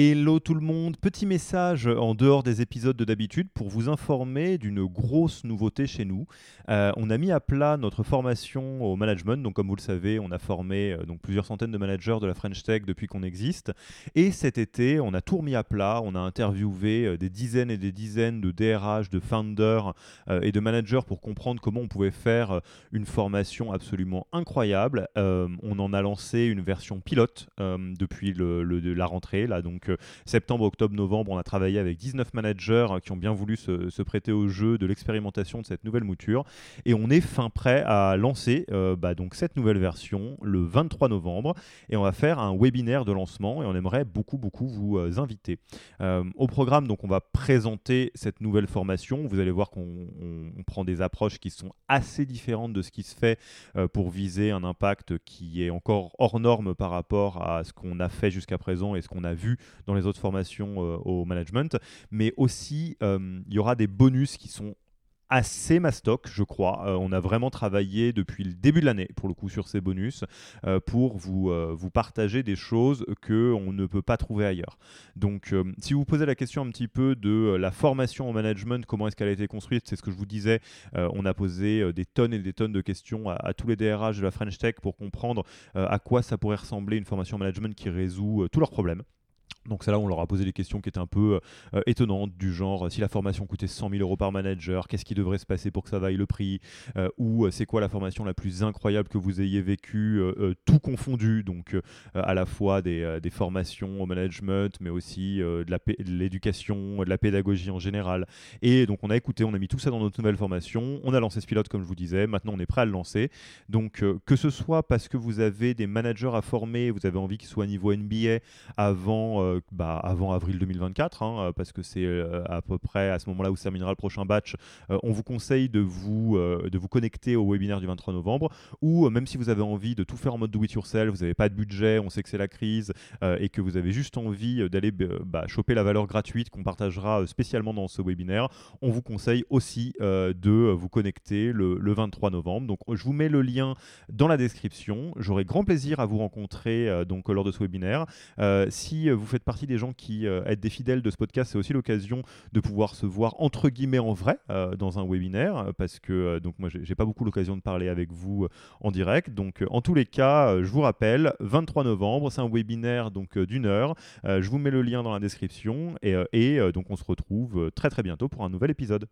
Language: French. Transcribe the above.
Hello tout le monde, petit message en dehors des épisodes de d'habitude pour vous informer d'une grosse nouveauté chez nous. Euh, on a mis à plat notre formation au management, donc comme vous le savez, on a formé euh, donc plusieurs centaines de managers de la French Tech depuis qu'on existe. Et cet été, on a tout remis à plat, on a interviewé euh, des dizaines et des dizaines de DRH, de founders et de managers pour comprendre comment on pouvait faire une formation absolument incroyable. on en a lancé une version pilote depuis le, la rentrée, là donc septembre, octobre, novembre, on a travaillé avec 19 managers hein, qui ont bien voulu se, prêter au jeu de l'expérimentation de cette nouvelle mouture. Et on est fin prêt à lancer euh, bah, donc cette nouvelle version le 23 novembre. Et on va faire un webinaire de lancement et on aimerait beaucoup, beaucoup vous euh, inviter. Euh, au programme, donc, on va présenter cette nouvelle formation. Vous allez voir qu'on prend des approches qui sont assez différentes de ce qui se fait pour viser un impact qui est encore hors norme par rapport à ce qu'on a fait jusqu'à présent et ce qu'on a vu dans les autres formations euh, au management. Mais aussi, euh, il y aura des bonus qui sont assez mastoc, je crois. Euh, on a vraiment travaillé depuis le début de l'année, pour le coup, sur ces bonus, pour vous, vous partager des choses qu'on ne peut pas trouver ailleurs. Donc, si vous posez la question un petit peu de la formation au management, comment est-ce qu'elle a été construite, c'est ce que je vous disais, on a posé des tonnes et des tonnes de questions à, à, tous les DRH de la French Tech pour comprendre à quoi ça pourrait ressembler une formation au management qui résout tous leurs problèmes. Donc c'est là on leur a posé des questions qui étaient un peu euh, étonnantes, du genre euh, si la formation coûtait 100 000 euros par manager, qu'est-ce qui devrait se passer pour que ça vaille le prix euh, Ou c'est quoi la formation la plus incroyable que vous ayez vécue, tout confondu, donc à la fois des, formations au management, mais aussi de l'éducation, de, la pédagogie en général. Et donc on a écouté, on a mis tout ça dans notre nouvelle formation, on a lancé ce pilote comme je vous disais, maintenant on est prêt à le lancer. Donc que ce soit parce que vous avez des managers à former, vous avez envie qu'ils soient à niveau NBA avant bah, avant avril 2024, hein, euh, parce que c'est euh, à peu près à ce moment-là où se terminera le prochain batch. Euh, on vous conseille de vous, de vous connecter au webinaire du 23 novembre, ou même si vous avez envie de tout faire en mode do it yourself, vous n'avez pas de budget, on sait que c'est la crise, et que vous avez juste envie d'aller bah, choper la valeur gratuite qu'on partagera spécialement dans ce webinaire, on vous conseille aussi de vous connecter le, le, 23 novembre. Donc je vous mets le lien dans la description. J'aurai grand plaisir à vous rencontrer donc lors de ce webinaire. si vous faites partie des gens qui euh, êtes des fidèles de ce podcast, c'est aussi l'occasion de pouvoir se voir entre guillemets en vrai euh, dans un webinaire, parce que euh, donc moi j'ai pas beaucoup l'occasion de parler avec vous en direct. Donc en tous les cas, je vous rappelle, 23 novembre, c'est un webinaire donc d'une heure. je vous mets le lien dans la description et, et donc on se retrouve très très bientôt pour un nouvel épisode.